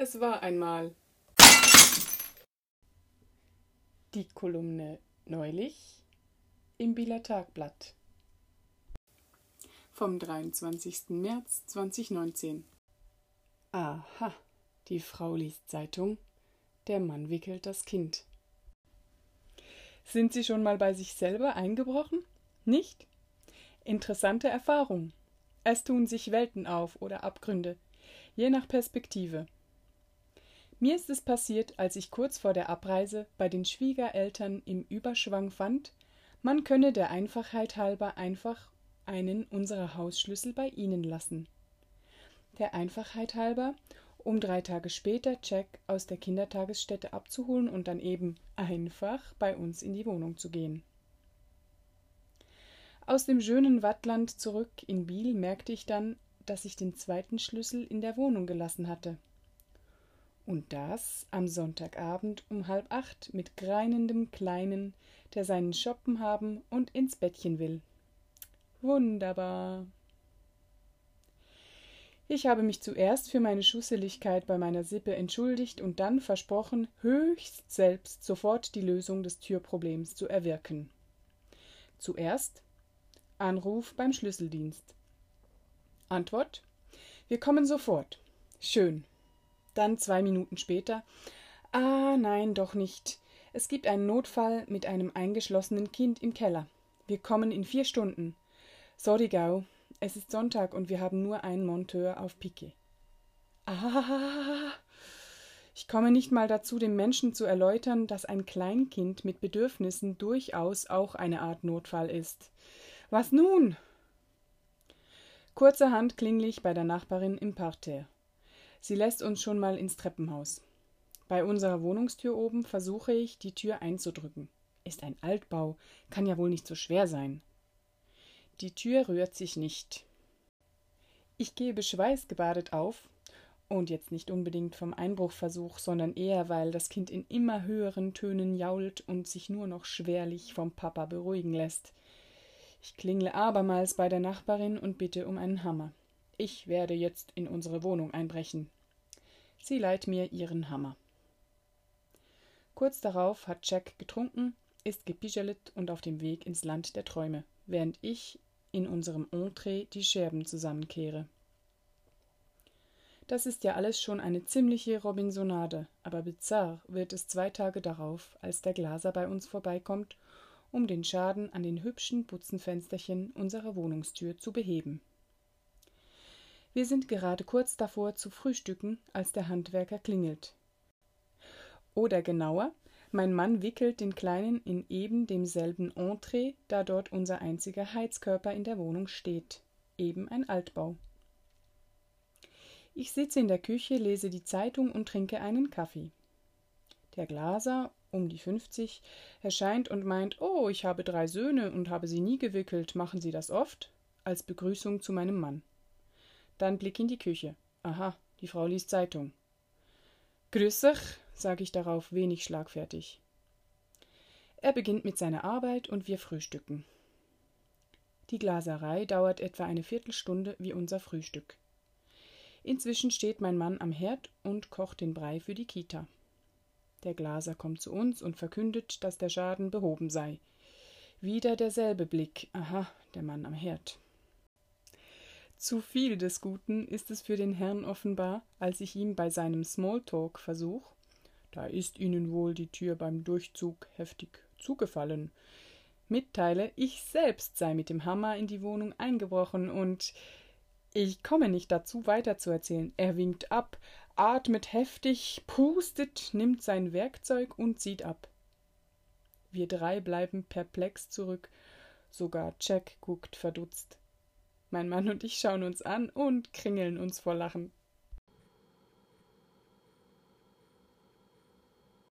Es war einmal die Kolumne neulich im Bieler Tagblatt vom 23. März 2019. Aha, die Frau liest Zeitung, der Mann wickelt das Kind. Sind Sie schon mal bei sich selber eingebrochen? Nicht? Interessante Erfahrung. Es tun sich Welten auf oder Abgründe, je nach Perspektive. Mir ist es passiert, als ich kurz vor der Abreise bei den Schwiegereltern im Überschwang fand, man könne der Einfachheit halber einfach einen unserer Hausschlüssel bei ihnen lassen. Der Einfachheit halber, um drei Tage später Jack aus der Kindertagesstätte abzuholen und dann eben einfach bei uns in die Wohnung zu gehen. Aus dem schönen Wattland zurück in Biel merkte ich dann, dass ich den zweiten Schlüssel in der Wohnung gelassen hatte. Und das am Sonntagabend um halb acht mit greinendem Kleinen, der seinen Schoppen haben und ins Bettchen will. Wunderbar. Ich habe mich zuerst für meine Schusseligkeit bei meiner Sippe entschuldigt und dann versprochen, höchst selbst sofort die Lösung des Türproblems zu erwirken. Zuerst Anruf beim Schlüsseldienst. Antwort: Wir kommen sofort. Schön. Dann zwei Minuten später: Ah, nein, doch nicht. Es gibt einen Notfall mit einem eingeschlossenen Kind im Keller. Wir kommen in vier Stunden. Sorry, Gau. Es ist Sonntag und wir haben nur einen Monteur auf Piquet. Ah, ich komme nicht mal dazu, dem Menschen zu erläutern, dass ein Kleinkind mit Bedürfnissen durchaus auch eine Art Notfall ist. Was nun? Kurzerhand klinglich bei der Nachbarin im Parterre. Sie lässt uns schon mal ins Treppenhaus. Bei unserer Wohnungstür oben versuche ich, die Tür einzudrücken. Ist ein Altbau, kann ja wohl nicht so schwer sein. Die Tür rührt sich nicht. Ich gebe schweißgebadet auf, und jetzt nicht unbedingt vom Einbruchversuch, sondern eher, weil das Kind in immer höheren Tönen jault und sich nur noch schwerlich vom Papa beruhigen lässt. Ich klingle abermals bei der Nachbarin und bitte um einen Hammer. Ich werde jetzt in unsere Wohnung einbrechen. Sie leiht mir ihren Hammer. Kurz darauf hat Jack getrunken, ist gepischelet und auf dem Weg ins Land der Träume, während ich in unserem Entree die Scherben zusammenkehre. Das ist ja alles schon eine ziemliche Robinsonade, aber bizarr wird es zwei Tage darauf, als der Glaser bei uns vorbeikommt um den Schaden an den hübschen Butzenfensterchen unserer Wohnungstür zu beheben. Wir sind gerade kurz davor zu frühstücken, als der Handwerker klingelt. Oder genauer, mein Mann wickelt den Kleinen in eben demselben Entree, da dort unser einziger Heizkörper in der Wohnung steht, eben ein Altbau. Ich sitze in der Küche, lese die Zeitung und trinke einen Kaffee. Der Glaser um die fünfzig, erscheint und meint, oh, ich habe drei Söhne und habe sie nie gewickelt, machen Sie das oft? als Begrüßung zu meinem Mann. Dann Blick in die Küche. Aha, die Frau liest Zeitung. Grüß dich, sage ich darauf wenig schlagfertig. Er beginnt mit seiner Arbeit und wir frühstücken. Die Glaserei dauert etwa eine Viertelstunde wie unser Frühstück. Inzwischen steht mein Mann am Herd und kocht den Brei für die Kita. Der Glaser kommt zu uns und verkündet, dass der Schaden behoben sei. Wieder derselbe Blick. Aha, der Mann am Herd. Zu viel des Guten ist es für den Herrn offenbar, als ich ihm bei seinem Smalltalk-Versuch da ist Ihnen wohl die Tür beim Durchzug heftig zugefallen, mitteile, ich selbst sei mit dem Hammer in die Wohnung eingebrochen und ich komme nicht dazu, weiterzuerzählen. Er winkt ab, atmet heftig, pustet, nimmt sein Werkzeug und zieht ab. Wir drei bleiben perplex zurück, sogar Jack guckt verdutzt. Mein Mann und ich schauen uns an und kringeln uns vor Lachen.